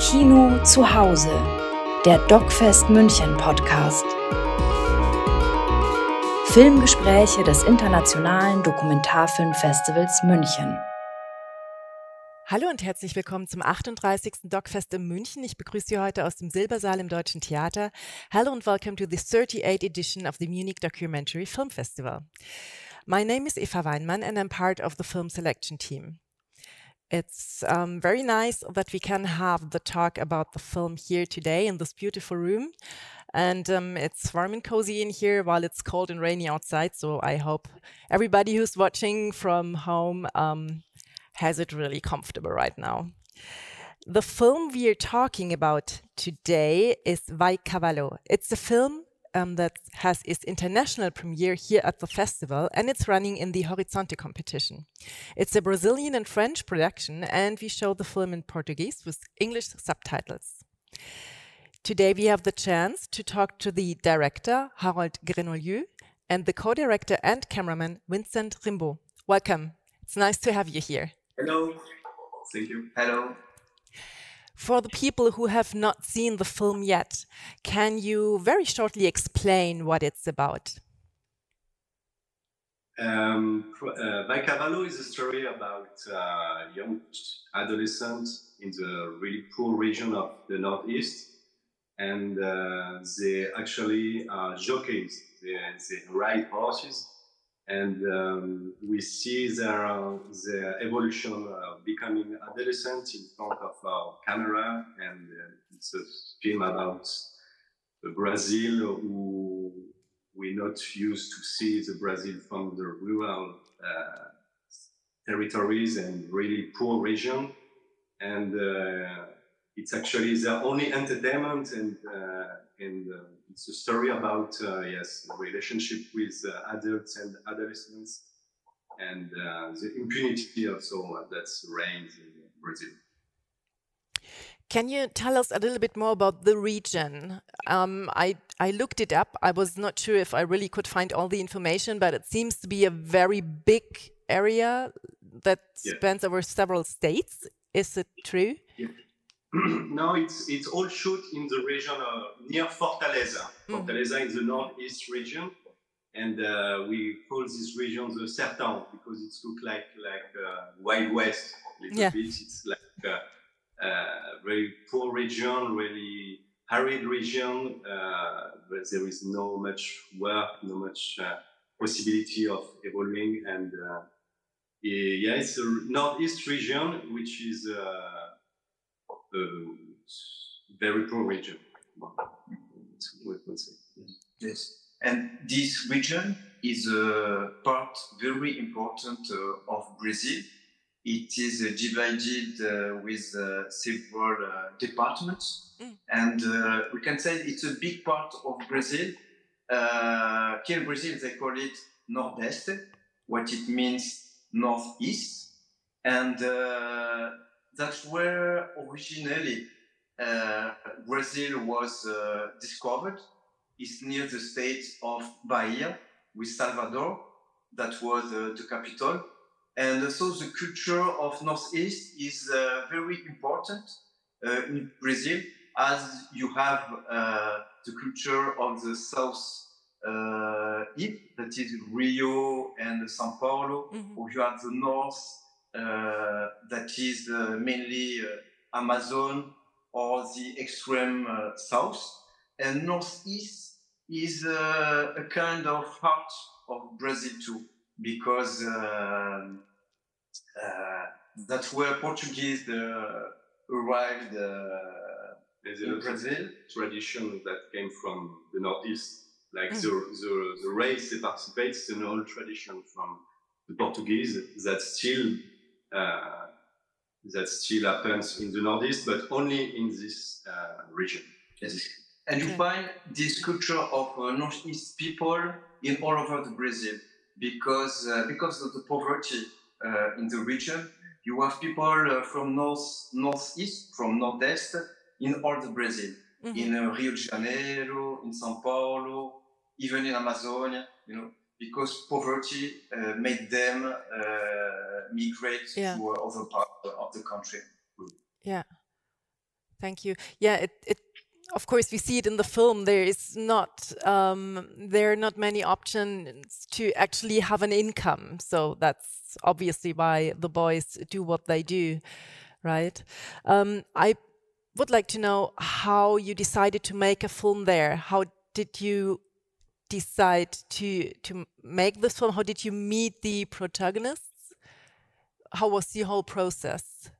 Kino zu Hause, der DocFest München Podcast. Filmgespräche des Internationalen Dokumentarfilmfestivals München. Hallo und herzlich willkommen zum 38. DocFest in München. Ich begrüße Sie heute aus dem Silbersaal im Deutschen Theater. Hello and welcome to the 38th edition of the Munich Documentary Film Festival. My name is Eva Weinmann and I'm part of the film selection team. It's um, very nice that we can have the talk about the film here today in this beautiful room. And um, it's warm and cozy in here while it's cold and rainy outside. So I hope everybody who's watching from home um, has it really comfortable right now. The film we are talking about today is Vai Cavalo. It's a film um, that has its international premiere here at the festival and it's running in the Horizonte competition. It's a Brazilian and French production and we show the film in Portuguese with English subtitles. Today we have the chance to talk to the director, Harold Grenouilleau, and the co-director and cameraman, Vincent Rimbaux. Welcome. It's nice to have you here. Hello. Thank you. Hello. For the people who have not seen the film yet, can you very shortly explain what it's about? Um, uh, Vai Cavalo is a story about uh, young adolescents in the really poor region of the Northeast. And uh, they actually are jockeys, they, they ride horses and um, we see their, uh, their evolution uh, becoming adolescent in front of our camera. And uh, it's a film about Brazil who we're not used to see the Brazil from the rural uh, territories and really poor region. And uh, it's actually the only entertainment and uh, and it's a story about uh, yes relationship with uh, adults and adolescents and uh, the impunity also that reigns in Brazil. Can you tell us a little bit more about the region? Um, I, I looked it up. I was not sure if I really could find all the information, but it seems to be a very big area that yeah. spans over several states. Is it true? Yeah. no, it's it's all shoot in the region uh, near Fortaleza. Mm-hmm. Fortaleza in the northeast region, and uh, we call this region the Sertão because it's look like like uh, Wild West a little yeah. bit. It's like a, a, very poor region, really arid region, uh, but there is no much work, no much uh, possibility of evolving, and uh, yeah, it's the northeast region, which is very poor region. Yes, and this region is a part very important uh, of Brazil. It is uh, divided uh, with uh, several uh, departments, mm. and uh, we can say it's a big part of Brazil. here in Brazil, they call it Nordeste, what it means northeast, and that's where originally uh, Brazil was uh, discovered. It's near the state of Bahia with Salvador, that was uh, the capital. And so the culture of Northeast is uh, very important uh, in Brazil, as you have uh, the culture of the South East, that is Rio and Sao Paulo, mm-hmm. or you have the North uh, Uh, that is uh, mainly uh, Amazon or the extreme uh, south. And northeast is uh, a kind of heart of Brazil too, because that's where Portuguese arrived There's in Brazil. Tradition that came from the northeast, like mm. the, the the race that participates in an old tradition from the Portuguese that still uh, that still happens in the Northeast, but only in this uh, region. Yes. And you find this culture of uh, Northeast people in all over the Brazil because because of the poverty in the region. You have people from north northeast, from northeast, in all the Brazil, mm-hmm. in uh, Rio de Janeiro, in São Paulo, even in Amazonia. You know, because poverty uh, made them uh, migrate yeah. to other parts of the country. Yeah. Thank you. Yeah, it, it of course we see it in the film. There is not um, there are not many options to actually have an income. So that's obviously why the boys do what they do, right? Um, I would like to know how you decided to make a film there. How did you decide to to make this film? How did you meet the protagonists? How was the whole process?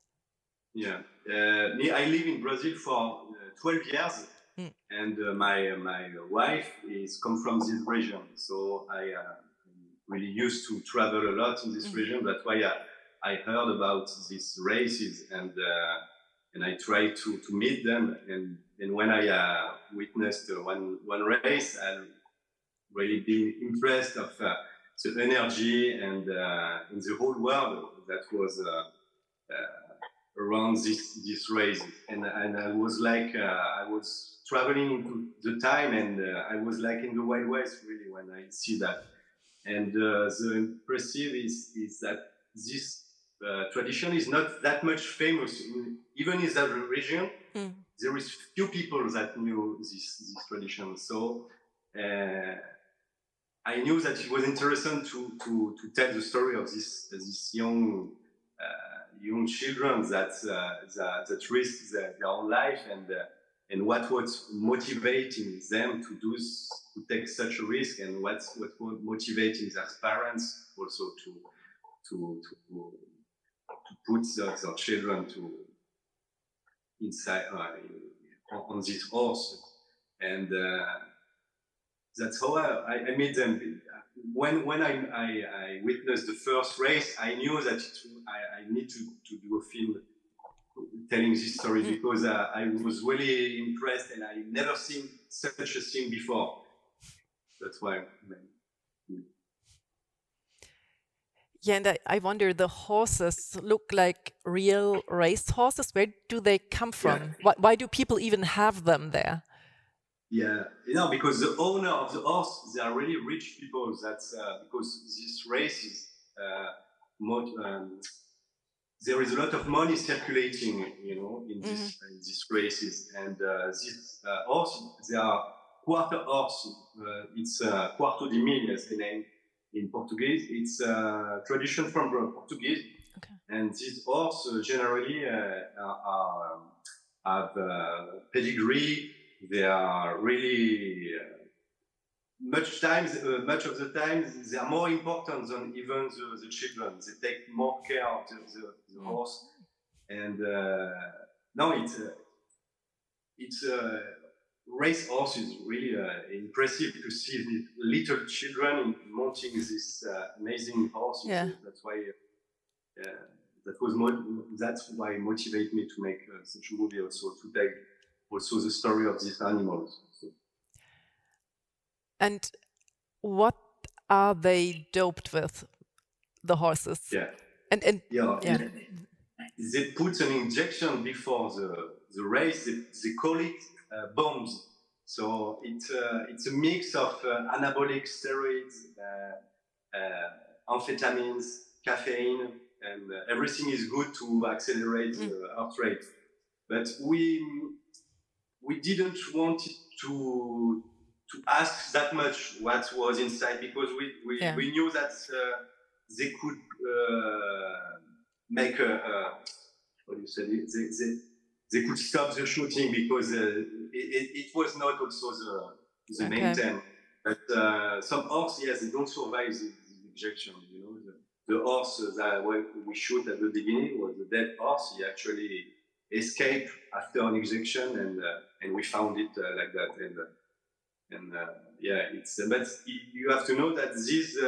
Yeah, uh, me, I live in Brazil for uh, 12 years, mm. and uh, my my wife is come from this region, so I uh, really used to travel a lot in this mm. region. That's why I, I heard about these races and uh, and I tried to, to meet them. And, and when I uh, witnessed one one race, I really been impressed of the energy and in the whole world that was around this this race, and and I was like uh, I was traveling into the time, and uh, I was like in the Wild West really when I see that. And uh, the impressive is is that this uh, tradition is not that much famous, in, even in that region. Mm. There is few people that knew this this tradition, so. Uh, I knew that it was interesting to, to, to tell the story of this, this young young children that uh, that, that risk their, their, own life and uh, and what was motivating them to do to take such a risk and what's what was motivating their parents also to to to, to put their, their children to inside uh, on this horse. And uh, that's how I, I, made them when when I, I, I, witnessed the first race, I knew that it, I, I, need to, to do a film telling this story mm. because uh, I was really impressed and I never seen such a thing before. That's why. Yeah, and I, I wonder the horses look like real race horses. Where do they come from? Yeah. Why, why do people even have them there? Yeah, you know, because the owner of the horse, they are really rich people. That's uh, because this race is, uh, um, there is a lot of money circulating, you know, in, this, mm-hmm. in these races. And uh, this uh, horse, they are quarter horse. Uh, it's uh, quarto de mil, as the name in Portuguese. It's a tradition from Portuguese. Okay. And these horses generally are, are, um, have pedigree they are really uh, much times, uh, much of the time, they are more important than even the, the children. They take more care of the, the, the mm. horse. And uh, no, it's a, it's uh, race horse is really uh, impressive to see little children mounting this uh, amazing horse. Yeah. That's why uh, that was mo- that's why motivate me to make uh, such a movie also to take also the story of these animals. And what are they doped with, the horses? Yeah. And, and yeah, yeah. They put an injection before the, the race. They, they call it uh, bombs. So it's, uh, it's a mix of uh, anabolic steroids, uh, uh, amphetamines, caffeine, and uh, everything is good to accelerate mm. the heart rate. But we we didn't want to to ask that much what was inside because we we, yeah. we knew that uh, they could uh, make a, a, what do you say they, they, they could stop the shooting because uh, it, it, was not also the the okay. main thing. But uh, some horse, yes, they don't survive the, the injection. You know, the, the horse that we shoot at the beginning was the dead horse. He actually escaped after an injection, and uh, and we found it uh, like that. And uh, and yeah, it's but you have to know that these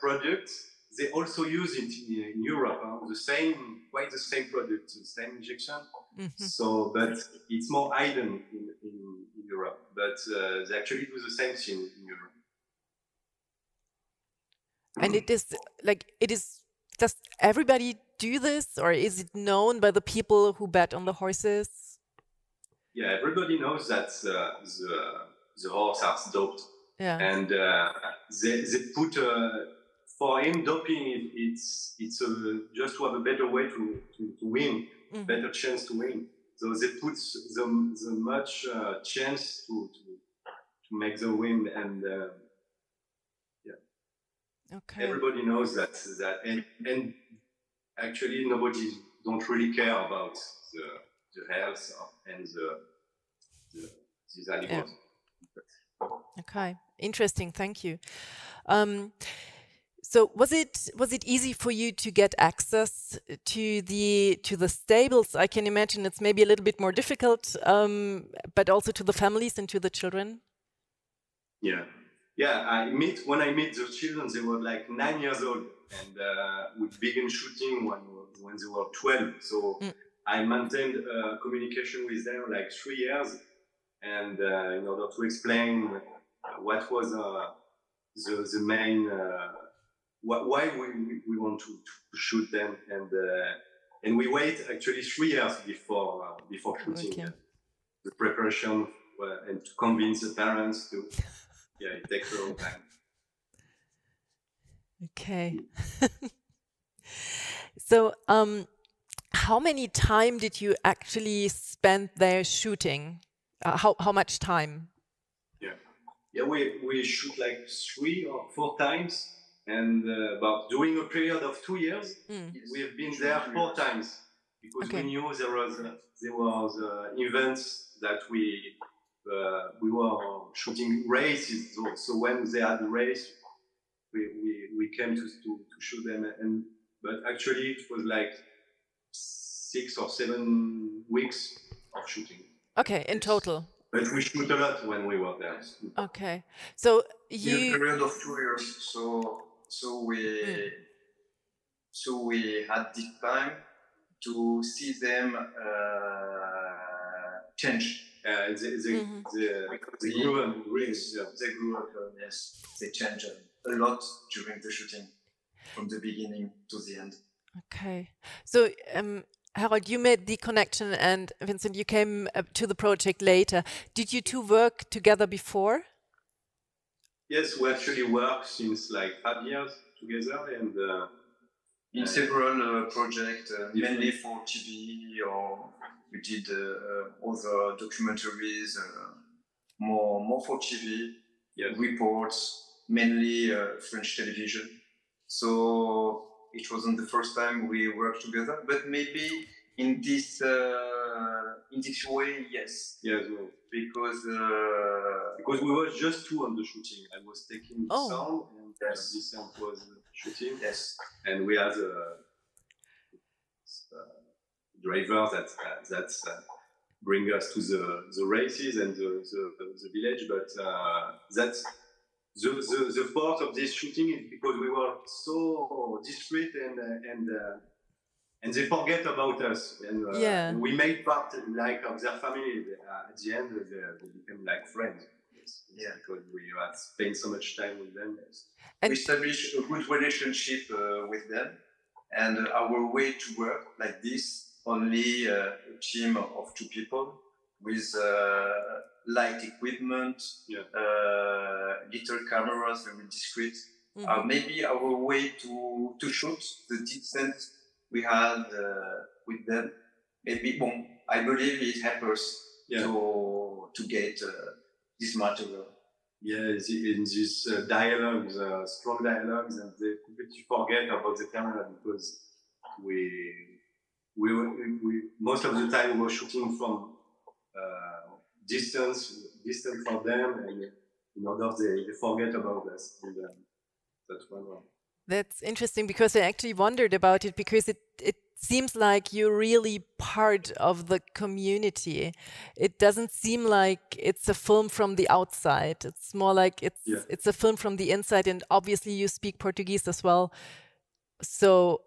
products they also use it in, in Europe. the same, quite the same product, the same injection. Mm-hmm. So, but it's more hidden in, in, in Europe. But uh, they actually do the same thing in Europe. And it is like it is. Does everybody do this, or is it known by the people who bet on the horses? Yeah, everybody knows that uh, the the horse are doped. Yeah, and uh, they they put uh, for him doping. it's it's a, just to have a better way to to, to win, mm. better chance to win. so they put the, the much uh, chance to, to to make the win and uh, yeah Okay. everybody knows that that and and actually nobody don't really care about the the health of, and the, the these animals Okay, interesting. Thank you. Um, so was it was it easy for you to get access to the to the stables? I can imagine it's maybe a little bit more difficult, um, but also to the families and to the children. Yeah, yeah. I meet when I meet the children, they were like nine years old, and uh, we began shooting when when they were twelve. So Mm. I maintained uh, communication with them like three years, and uh, in order to explain uh, what was uh, the the main uh, wh- why we, we, want to, to shoot them, and uh, and we wait actually three years before uh, before shooting. Okay. The preparation uh, and to convince the parents to yeah, it takes a long time. Okay. so, um, how many time did you actually spend there shooting? Uh, how how much time? Yeah, yeah. We we shoot like three or four times, and uh, about during a period of two years, Mm. we have been there four times because Okay. we knew there was uh, there was uh, events that we uh, we were shooting races. So, so when they had the race, we, we, we came to, to, to shoot them. And but actually, it was like six or seven weeks of shooting. Okay, in total. But we shoot a lot when we were there. Okay, so in a you. period of two years. So so we Mm. so we had this time to see them uh, change. Uh, they, they, Mhm. they, they grew and yeah. they grew up. Uh, yes, they changed a lot during the shooting, from the beginning to the end. Okay, so um, Harold, you made the connection, and Vincent, you came uh, to the project later. Did you two work together before? Yes, we actually work since like five years together, and uh, in Uh, several uh, projects, uh, mainly for TV, or we did uh, uh, other documentaries, uh, more more for TV, yes, reports, mainly uh, French television. So it wasn't the first time we worked together, but maybe in this uh, in this way, yes, yes, well, because uh, because we were just two on the shooting. I was taking the Oh. sound, and uh, Yes. Vincent was shooting, yes, and we had a, uh driver that uh, that uh, bring us to the, the races and the, the, the village. But uh, that's the, the, the part of this shooting is because we were so discreet and uh, and uh, and they forget about us. And uh, Yeah. we made part like of their family. Uh, at the end, they, they became like friends. Yes, Yeah. because we had spent so much time with them. And- we established a good relationship uh, with them, and our way to work like this only uh, a team of two people with uh, light equipment, Yeah. uh, little cameras, very discreet. Mhm. Uh, maybe our way to to shoot the distance we had uh, with them. Maybe, bon, I believe it helps us Yeah. to to get uh, this material. Yeah, in these uh, dialogues, uh, strong dialogues, and they completely forget about the camera because we, we, we, we most of the time we were shooting from uh, distance, distance from them, and in order they, they forget about us. And, uh, that's one. way. That's interesting because I actually wondered about it because it, it seems like you're really part of the community. It doesn't seem like it's a film from the outside. It's more like it's Yeah. it's a film from the inside and obviously you speak Portuguese as well. So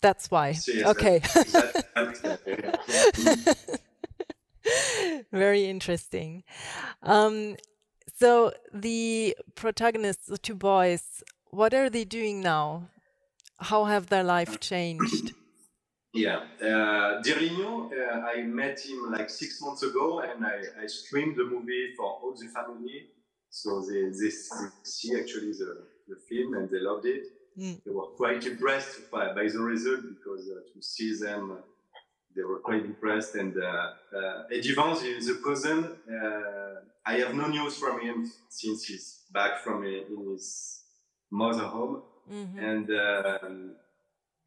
that's why. Yes, okay. that- that- yeah. Very interesting. Um, so the protagonists, the two boys, what are they doing now? How have their life changed? Yeah, uh, Dirlinho, uh, I met him like six months ago, and I, I streamed the movie for all the family. So they, they, they see actually the, the film and they loved it. Mm. They were quite impressed by, by the result because uh, to see them they were quite impressed. And uh, uh, Eddie Vance is a cousin. Uh, I have no news from him since he's back from a, in his mother home. Mm-hmm. And um,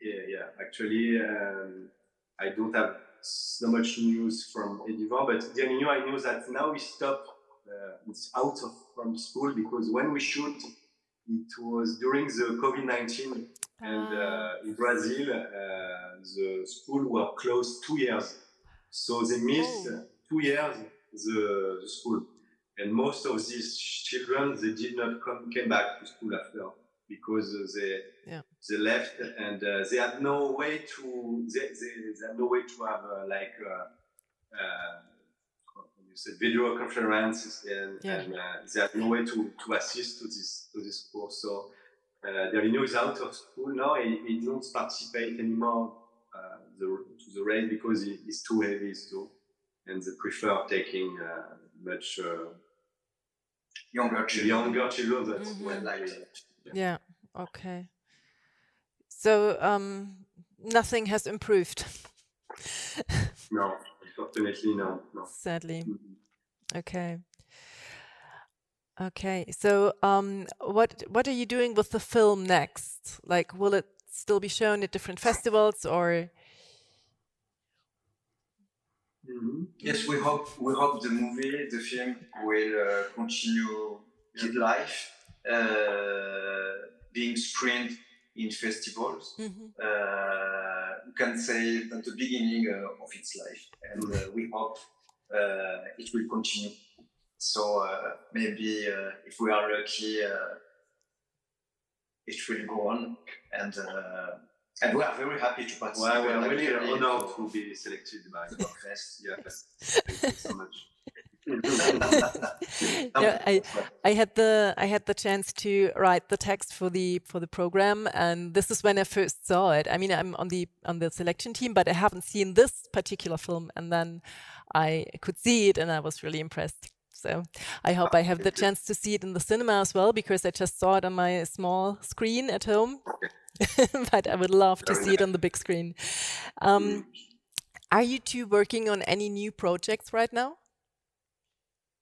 yeah, yeah, actually, um, I don't have so much news from Eddie Vance, but the only I know that now he stopped. Uh, it's out of from school because when we shoot, it was during the COVID nineteen and uh, ah. in Brazil, uh, the school were closed two years. So they missed oh. two years the, the, school. And most of these children, they did not come, came back to school after because they yeah. they left and uh, they had no way to they, they, they had no way to have uh, like uh, uh you said video conferences and, yeah. and uh, they had no way to, to assist to this to this course. So uh, Dirlinho is out of school now. He, he don't participate anymore uh, the, to the race because he, he's too heavy too, and they prefer taking uh, much uh, younger children. Younger children that's mm-hmm. well like yeah. yeah. Okay. So um, nothing has improved. no, unfortunately, no. no. Sadly. Mm-hmm. Okay. Okay, so um, what what are you doing with the film next? Like, will it still be shown at different festivals, or? Mm -hmm. Yes, we hope we hope the movie, the film, will uh, continue its life, uh, being screened in festivals. Mm -hmm. uh, you can say at the beginning uh, of its life, and uh, we hope uh, it will continue. So uh, maybe uh, if we are lucky, uh, it will go on. And and we are very happy to participate. Well, we are really honored to be selected by the Fest. Yeah, thank you so much. no, I, I had the I had the chance to write the text for the for the program, and this is when I first saw it. I mean, I'm on the on the selection team, but I haven't seen this particular film, and then I could see it, and I was really impressed. So I hope I have the chance to see it in the cinema as well because I just saw it on my small screen at home. but I would love to see it on the big screen. Um, are you two working on any new projects right now?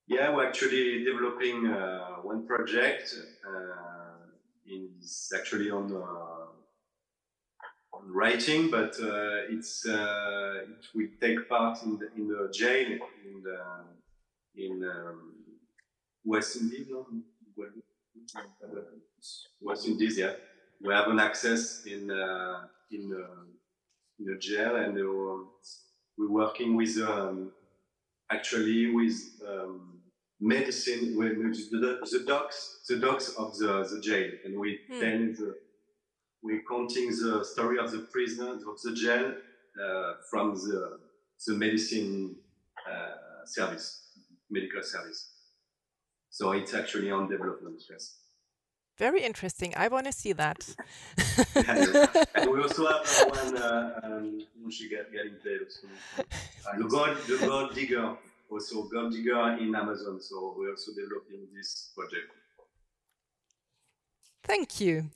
Yeah, we're actually developing uh, one project. Uh, it's actually on, uh, on writing, but uh, it's uh, it will take part in the, in the jail in the in um, West Indies, no? West Indies, yeah. We have an access in uh, in uh, in a jail, and uh, we're working with um, actually with um, medicine with, the, the docs the docs of the, the jail, and we hmm. tell the we're counting the story of the prisoners of the jail uh, from the the medicine uh, service medical service. So it's actually on development, yes. Very interesting. I want to see that. and we also have one, uh, um, she get, getting played also. The, gold, the God Digger, also gold Digger in Amazon. So we're also developing this project. Thank you.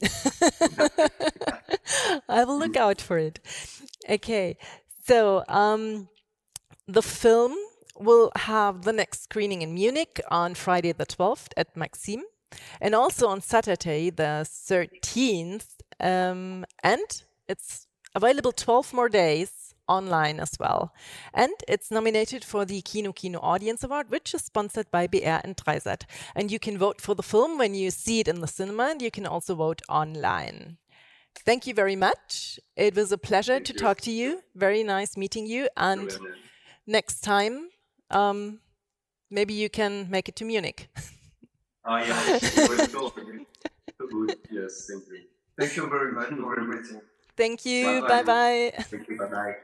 I will look out for it. Okay, so um, the film will have the next screening in Munich on Friday the 12th at Maxim, and also on Saturday the 13th. Um, and it's available 12 more days online as well. And it's nominated for the Kino Kino Audience Award, which is sponsored by BR and 3sat. And you can vote for the film when you see it in the cinema, and you can also vote online. Thank you very much. It was a pleasure Thank to you. talk to you. Very nice meeting you. And next time, um, maybe you can make it to Munich. Ah, uh, yeah. Good. Yes, thank you. Thank you very much for everything. Thank you. Bye bye. Thank you. Bye bye.